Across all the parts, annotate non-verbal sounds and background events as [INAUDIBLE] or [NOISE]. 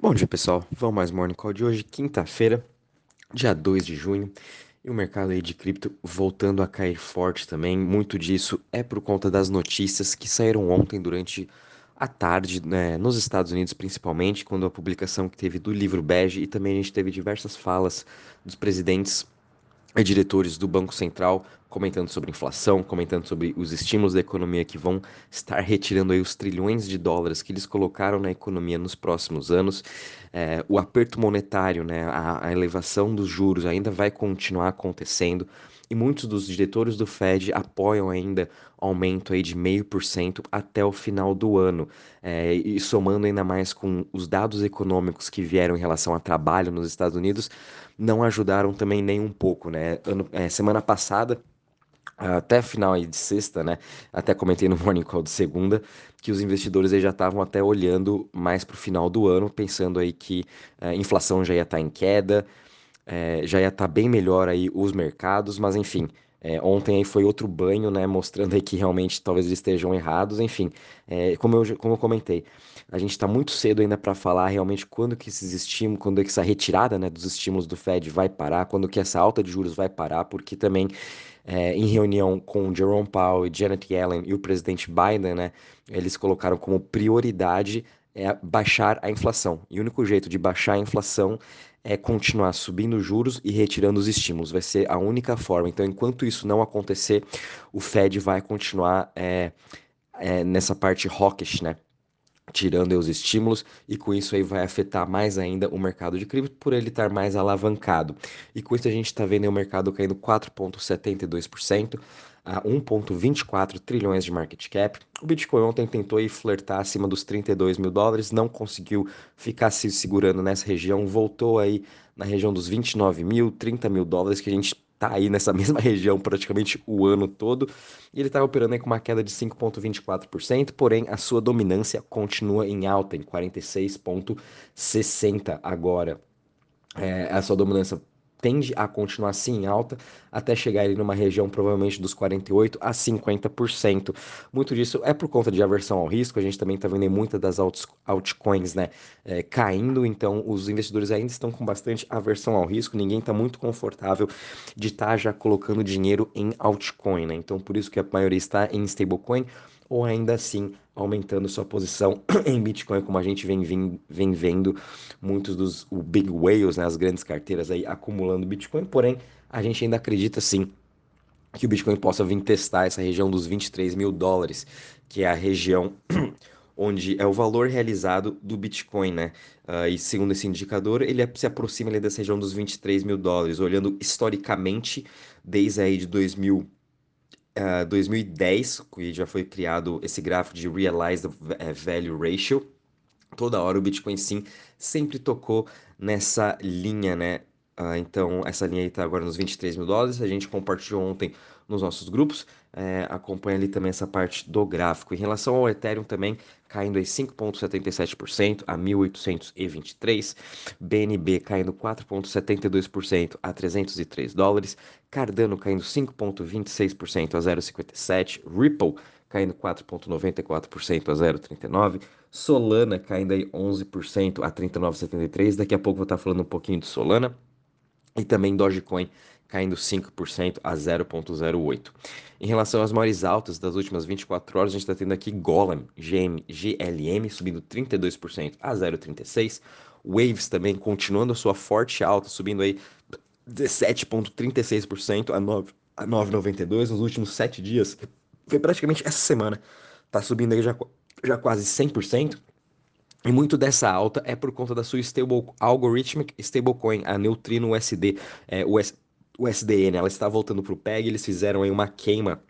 Bom dia, pessoal. Vamos mais Morning Call de hoje, quinta-feira, dia 2 de junho. E o mercado aí de cripto voltando a cair forte também. Muito disso é por conta das notícias que saíram ontem durante a tarde, né, nos Estados Unidos principalmente, quando a publicação que teve do livro bege e também a gente teve diversas falas dos presidentes diretores do Banco Central comentando sobre inflação, comentando sobre os estímulos da economia que vão estar retirando aí os trilhões de dólares que eles colocaram na economia nos próximos anos. É, o aperto monetário, né, a, a elevação dos juros ainda vai continuar acontecendo e muitos dos diretores do Fed apoiam ainda aumento aí de 0,5% até o final do ano. É, e somando ainda mais com os dados econômicos que vieram em relação a trabalho nos Estados Unidos, não ajudaram também nem um pouco, né? Ano, é, semana passada, até final aí de sexta, né? Até comentei no [LAUGHS] Morning Call de segunda que os investidores aí já estavam até olhando mais para o final do ano, pensando aí que a é, inflação já ia estar tá em queda, é, já ia estar tá bem melhor aí os mercados, mas enfim, é, ontem aí foi outro banho, né, mostrando aí que realmente talvez eles estejam errados, enfim, é, como, eu, como eu comentei, a gente está muito cedo ainda para falar realmente quando que esses estímulos, quando que essa retirada, né, dos estímulos do Fed vai parar, quando que essa alta de juros vai parar, porque também é, em reunião com Jerome Powell Janet Yellen e o presidente Biden, né, eles colocaram como prioridade é baixar a inflação. E o único jeito de baixar a inflação é continuar subindo juros e retirando os estímulos. Vai ser a única forma. Então, enquanto isso não acontecer, o Fed vai continuar é, é, nessa parte hawkish, né? Tirando os estímulos, e com isso aí vai afetar mais ainda o mercado de cripto por ele estar mais alavancado. E com isso a gente está vendo o mercado caindo 4,72% a 1,24 trilhões de market cap. O Bitcoin ontem tentou ir flertar acima dos 32 mil dólares, não conseguiu ficar se segurando nessa região, voltou aí na região dos 29 mil, 30 mil dólares, que a gente tá aí nessa [LAUGHS] mesma região praticamente o ano todo, e ele está operando com uma queda de 5,24%, porém a sua dominância continua em alta, em 46,60% agora. É, a sua dominância tende a continuar assim em alta até chegar ali numa região provavelmente dos 48 a 50%. Muito disso é por conta de aversão ao risco, a gente também está vendo muitas das altcoins né, é, caindo, então os investidores ainda estão com bastante aversão ao risco, ninguém está muito confortável de estar tá já colocando dinheiro em altcoin, né? então por isso que a maioria está em stablecoin ou ainda assim aumentando sua posição [CLEARS THROAT] em Bitcoin, como a gente vem, vem, vem vendo muitos dos big whales, né, as grandes carteiras aí acumulando Bitcoin, porém a gente ainda acredita sim que o Bitcoin possa vir testar essa região dos 23 mil dólares, que é a região [CLEARS THROAT] onde é o valor realizado do Bitcoin, né? Uh, e segundo esse indicador, ele é, se aproxima ali dessa região dos 23 mil dólares, olhando historicamente desde aí de 2000 uh, 2010, que já foi criado esse gráfico de Realized eh, Value Ratio, toda hora o Bitcoin sim sempre tocou nessa linha, né? Uh, então, essa linha aí está agora nos 23 mil dólares. A gente compartilhou ontem nos nossos grupos. É, acompanha ali também essa parte do gráfico. Em relação ao Ethereum também, caindo aí 5,77% a 1.823. BNB caindo 4,72% a 303 dólares. Cardano caindo 5,26% a 0,57. Ripple caindo 4,94% a 0,39. Solana caindo aí 11% a 39,73. Daqui a pouco vou estar falando um pouquinho de Solana. E também Dogecoin caindo 5% a 0,08. Em relação às maiores altas das últimas 24 horas, a gente está tendo aqui Golem, GM, GLM subindo 32% a 0,36. Waves também continuando a sua forte alta, subindo aí 17,36% a 9,92 nos últimos 7 dias. Foi praticamente essa semana. Está subindo aí já, já quase 100%. E muito dessa alta é por conta da sua stable, algorithmic stablecoin, a Neutrino USD, é, US, o SDN, ela está voltando para o PEG, eles fizeram aí uma queima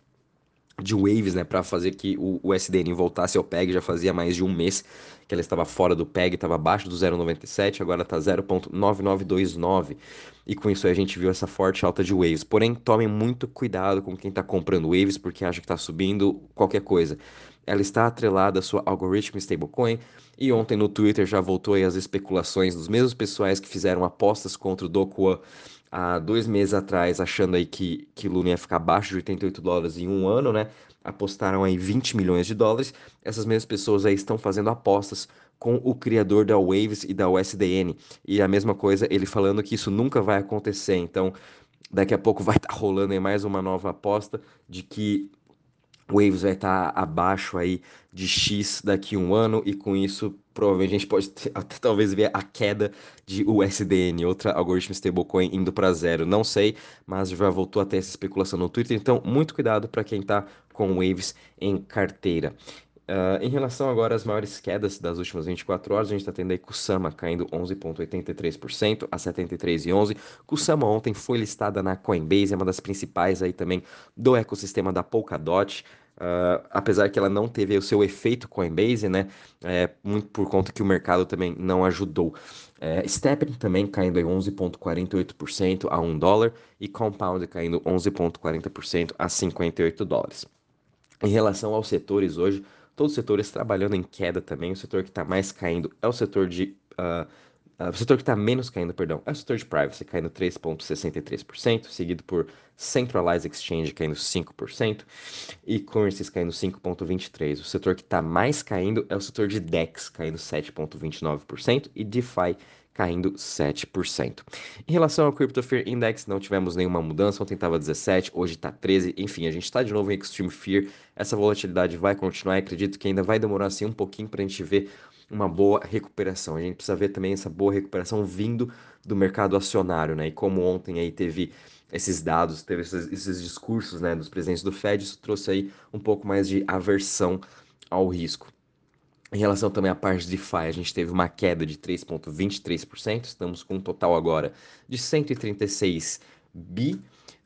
de waves, né, para fazer que o, o, SDN voltasse ao PEG, já fazia mais de um mês que ela estava fora do PEG, estava abaixo do 0,97, agora está 0,9929, e com isso a gente viu essa forte alta de waves. Porém, tomem muito cuidado com quem está comprando waves, porque acha que está subindo qualquer coisa. Ela está atrelada à sua algoritmo stablecoin, e ontem no Twitter já voltou aí as especulações dos mesmos pessoais que fizeram apostas contra o Dokwa há dois meses atrás, achando aí que, que Luna ia ficar abaixo de 88 dólares em um ano, né? Apostaram aí 20 milhões de dólares. Essas mesmas pessoas aí estão fazendo apostas com o criador da Waves e da USDN. E a mesma coisa, ele falando que isso nunca vai acontecer. Então, daqui a pouco vai estar [LAUGHS] tá rolando aí mais uma nova aposta de que Waves vai estar tá abaixo aí de X daqui a um ano e com isso provavelmente a gente pode ter, [LAUGHS] até talvez ver a queda de USDN, outra algoritmo stablecoin indo para zero. Não sei, mas já voltou até essa especulação no Twitter, então muito cuidado para quem está com Waves em carteira. Uh, em relação agora às maiores quedas das últimas 24 horas, a gente está tendo aí Kusama caindo 11,83% a 73,11. Kusama ontem foi listada na Coinbase, é uma das principais aí também do ecossistema da Polkadot. Uh, apesar que ela não teve o seu efeito Coinbase, né? É, muito por conta que o mercado também não ajudou. É, também caindo em 11,48% a 1 dólar e Compound caindo 11,40% a 58 dólares. Em relação aos setores hoje, todos os setores trabalhando em queda também. O setor que está mais caindo é o setor de. Uh, uh, o setor que está menos caindo, perdão, é o setor de privacy, caindo 3,63%, seguido por Centralized Exchange caindo 5% e Currencies caindo 5,23%. O setor que está mais caindo é o setor de DEX, caindo 7,29% e DeFi caindo 7%. Em relação ao Crypto Fear Index, não tivemos nenhuma mudança, ontem estava 17, hoje está 13, enfim, a gente está de novo em Extreme Fear, essa volatilidade vai continuar, acredito que ainda vai demorar assim um pouquinho para a gente ver uma boa recuperação. A gente precisa ver também essa boa recuperação vindo do mercado acionário, né? E como ontem aí teve esses dados, teve esses, esses discursos, né, dos presidentes do Fed, isso trouxe aí um pouco mais de aversão ao risco. Em relação também à parte de DeFi, a gente teve uma queda de 3,23%, estamos com um total agora de 136 bi.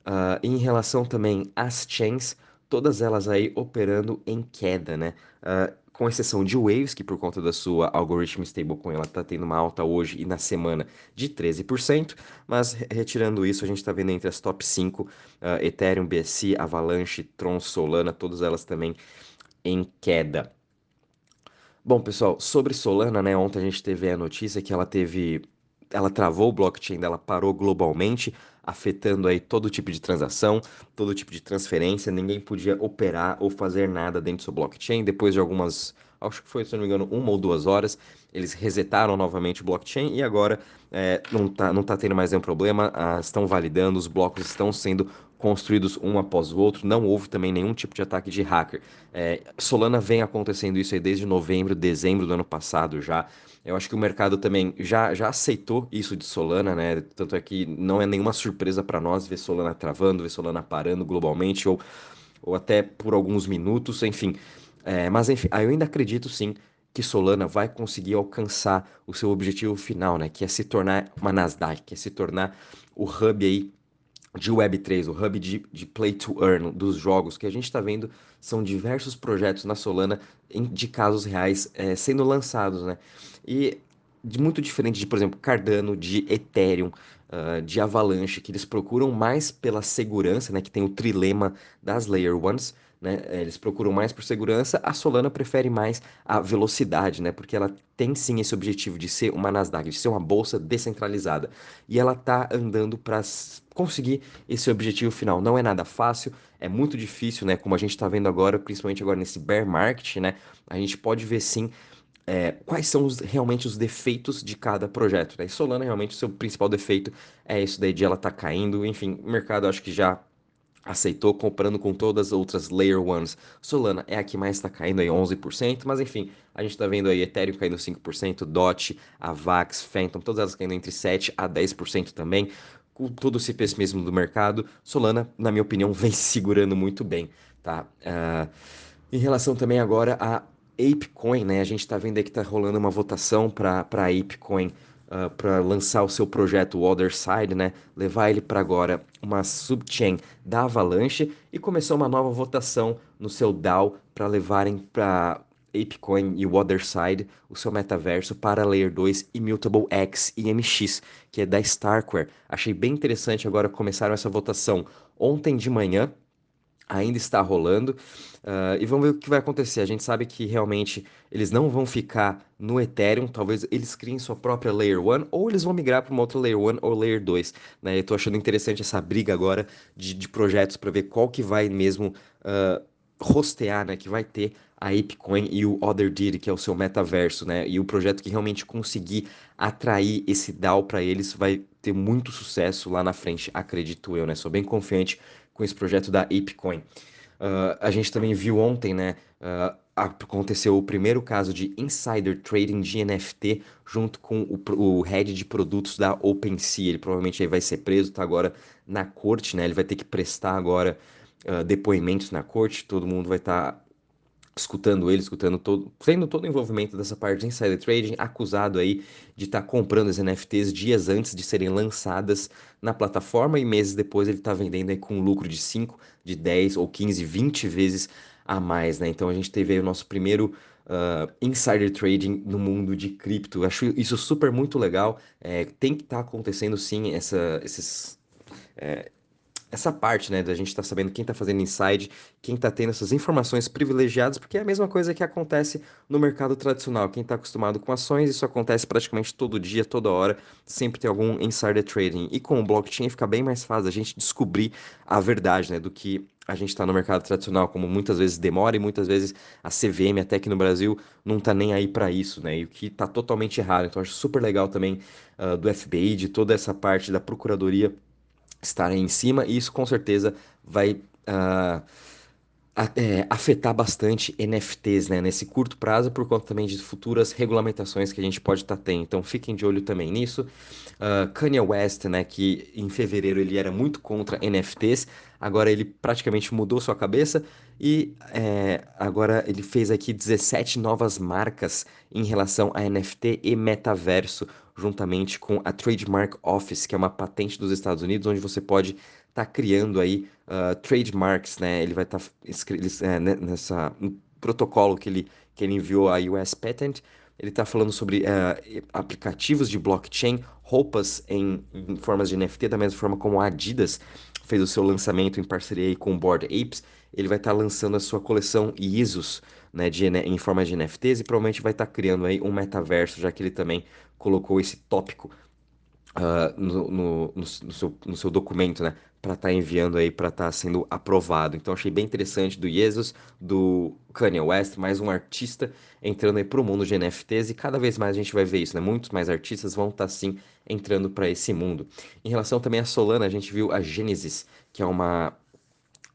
Uh, em relação também às chains, todas elas aí operando em queda, né? Uh, com exceção de Waves, que por conta da sua algoritmo stablecoin, ela está tendo uma alta hoje e na semana de 13%, mas retirando isso, a gente está vendo entre as top 5, uh, ah, Ethereum, BSC, Avalanche, Tron, Solana, todas elas também em queda. Bom, pessoal, sobre Solana, né? Ontem a gente teve a notícia que ela teve. Ela travou o blockchain dela, parou globalmente, afetando aí todo tipo de transação, todo tipo de transferência. Ninguém podia operar ou fazer nada dentro do seu blockchain. Depois de algumas, acho que foi, se não me engano, uma ou duas horas, eles resetaram novamente o blockchain e agora é, não, tá, não tá tendo mais nenhum problema, ah, estão validando, os blocos estão sendo construídos um após o outro, não houve também nenhum tipo de ataque de hacker. É, Solana vem acontecendo isso aí desde novembro, dezembro do ano passado já. Eu acho que o mercado também já, já aceitou isso de Solana, né? Tanto é que não é nenhuma surpresa para nós ver Solana travando, ver Solana parando globalmente ou, ou até por alguns minutos, enfim. É, mas enfim, eu ainda acredito sim que Solana vai conseguir alcançar o seu objetivo final, né? Que é se tornar uma Nasdaq, que é se tornar o hub aí de Web3, o hub de, de Play to Earn dos jogos que a gente está vendo são diversos projetos na Solana de casos reais é, sendo lançados, né? E muito diferente de, por exemplo, Cardano, de Ethereum, uh, de Avalanche, que eles procuram mais pela segurança, né? Que tem o trilema das Layer Ones, né? Eles procuram mais por segurança, a Solana prefere mais a velocidade, né? Porque ela tem sim esse objetivo de ser uma Nasdaq, de ser uma bolsa descentralizada. E ela tá andando para conseguir esse objetivo final. Não é nada fácil, é muito difícil, né? Como a gente está vendo agora, principalmente agora nesse bear market, né? A gente pode ver sim é, quais são os, realmente os defeitos de cada projeto. Né? E Solana, realmente, o seu principal defeito é isso daí de ela tá caindo. Enfim, o mercado acho que já aceitou comprando com todas as outras Layer Ones. Solana é a que mais está caindo aí 11%, mas enfim, a gente está vendo aí Ethereum caindo 5%, DOT, Avax, Phantom, todas elas caindo entre 7 a 10% também. Com todo esse pessimismo do mercado, Solana, na minha opinião, [LAUGHS] vem segurando muito bem, tá? Uh, em relação também agora a ApeCoin, né? A gente está vendo aí que está rolando uma votação para a ApeCoin uh, ah, para lançar o seu projeto Other Side, né? Levar ele para agora uma subchain da Avalanche e começou uma nova votação no seu DAO para levarem para ApeCoin e o Otherside, o seu metaverso para Layer 2, Immutable X e MX, que é da Starkware. Achei bem interessante agora começaram essa votação ontem de manhã, ainda está rolando. Uh, e vamos ver o que vai acontecer. A gente sabe que realmente eles não vão ficar no Ethereum, talvez eles criem sua própria Layer 1, ou eles vão migrar para uma outra Layer 1 ou Layer 2. Né? Eu estou achando interessante essa briga agora de, de projetos para ver qual que vai mesmo uh, rostear, né? que vai ter a ApeCoin e o Other Did, que é o seu metaverso, né? E o projeto que realmente conseguir atrair esse DAO para eles vai ter muito sucesso lá na frente, acredito eu, né? Sou bem confiante com esse projeto da ApeCoin. Uh, a gente também viu ontem, né? Uh, aconteceu o primeiro caso de insider trading de NFT junto com o, o head de produtos da OpenSea. Ele provavelmente aí vai ser preso, tá agora na corte, né? Ele vai ter que prestar agora uh, depoimentos na corte, todo mundo vai estar tá escutando ele, escutando todo, tendo todo o envolvimento dessa parte de insider trading, acusado aí de estar tá comprando as NFTs dias antes de serem lançadas na plataforma e meses depois ele está vendendo aí com lucro de 5, de 10 ou 15, 20 vezes a mais, né? Então a gente teve aí o nosso primeiro uh, insider trading no mundo de cripto. Acho isso super muito legal. É, tem que estar tá acontecendo sim essa, esses, é, essa parte, né, da gente estar tá sabendo quem está fazendo inside, quem está tendo essas informações privilegiadas, porque é a mesma coisa que acontece no mercado tradicional. Quem está acostumado com ações, isso acontece praticamente todo dia, toda hora, sempre tem algum insider trading. E com o blockchain fica bem mais fácil a gente descobrir a verdade, né, do que a gente está no mercado tradicional, como muitas vezes demora e muitas vezes a CVM, até aqui no Brasil, não está nem aí para isso, né? E o que está totalmente errado. Então, acho super legal também uh, do FBI, de toda essa parte da Procuradoria estarem em cima, e isso com certeza vai uh, é, afetar bastante NFTs né, nesse curto prazo, por conta também de futuras regulamentações que a gente pode estar tá tendo. Então fiquem de olho também nisso. Uh, Kanye West, né, que em fevereiro ele era muito contra NFTs, agora ele praticamente mudou sua cabeça e é, agora ele fez aqui 17 novas marcas em relação a NFT e metaverso, juntamente com a Trademark Office, que é uma patente dos Estados Unidos, onde você pode estar tá criando aí uh, trademarks, né? Ele vai estar tá é, nessa protocolo que ele, que ele enviou à US Patent. Ele está falando sobre uh, aplicativos de blockchain, roupas em, em, formas de NFT, da mesma forma como a Adidas fez o seu lançamento em parceria com o Board Apes. Ele vai estar tá lançando a sua coleção Isos, né, de, em forma de NFTs e provavelmente vai estar tá criando aí um metaverso, já que ele também colocou esse tópico uh, no, no, no, seu, no seu documento, né? Para estar tá enviando aí, para estar tá sendo aprovado. Então, achei bem interessante do Jesus, do Kanye West, mais um artista entrando aí para o mundo de NFTs e cada vez mais a gente vai ver isso, né? Muitos mais artistas vão estar, tá, sim, entrando para esse mundo. Em relação também a Solana, a gente viu a Genesis, que é uma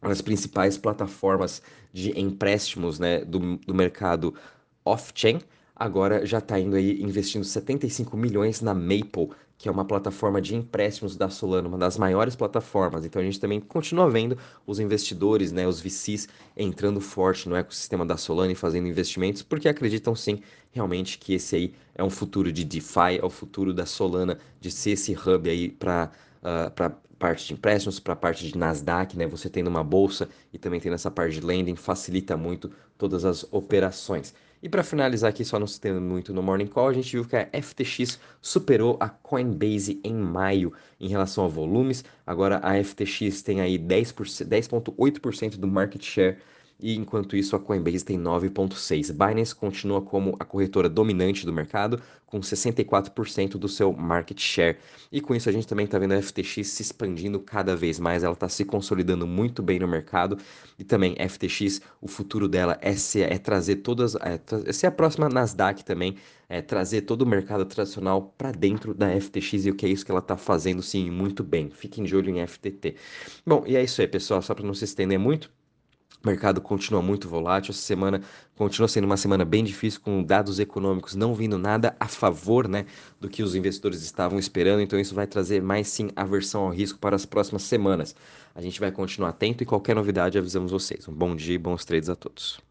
uma das principais plataformas de empréstimos né, do, do mercado off-chain, agora já está indo aí investindo 75 milhões na Maple, que é uma plataforma de empréstimos da Solana, uma das maiores plataformas. Então a gente também continua vendo os investidores, né, os VCs entrando forte no ecossistema da Solana e fazendo investimentos, porque acreditam sim realmente que esse aí é um futuro de DeFi, é o futuro da Solana de ser esse hub aí para uh, para parte de empréstimos, para parte de Nasdaq, né? Você tendo uma bolsa e também tendo essa parte de lending facilita muito todas as operações. E para finalizar aqui, só não se tendo muito no Morning Call, a gente viu que a FTX superou a Coinbase em maio em relação a volumes. Agora a FTX tem aí 10,8% 10 do market share e enquanto isso a Coinbase tem 9,6%. Binance continua como a corretora dominante do mercado, com 64% do seu market share. E com isso a gente também está vendo a FTX se expandindo cada vez mais, ela está se consolidando muito bem no mercado. E também FTX, o futuro dela é, ser, é trazer todas, é, é ser a próxima Nasdaq também, é trazer todo o mercado tradicional para dentro da FTX e o que é isso que ela está fazendo sim muito bem. Fiquem de olho em FTT. Bom, e é isso aí, pessoal, só para não se estender muito. O mercado continua muito volátil. Essa semana continua sendo uma semana bem difícil, com dados econômicos não vindo nada a favor né, do que os investidores estavam esperando. Então, isso vai trazer mais sim aversão ao risco para as próximas semanas. A gente vai continuar atento e qualquer novidade avisamos vocês. Um bom dia e bons trades a todos.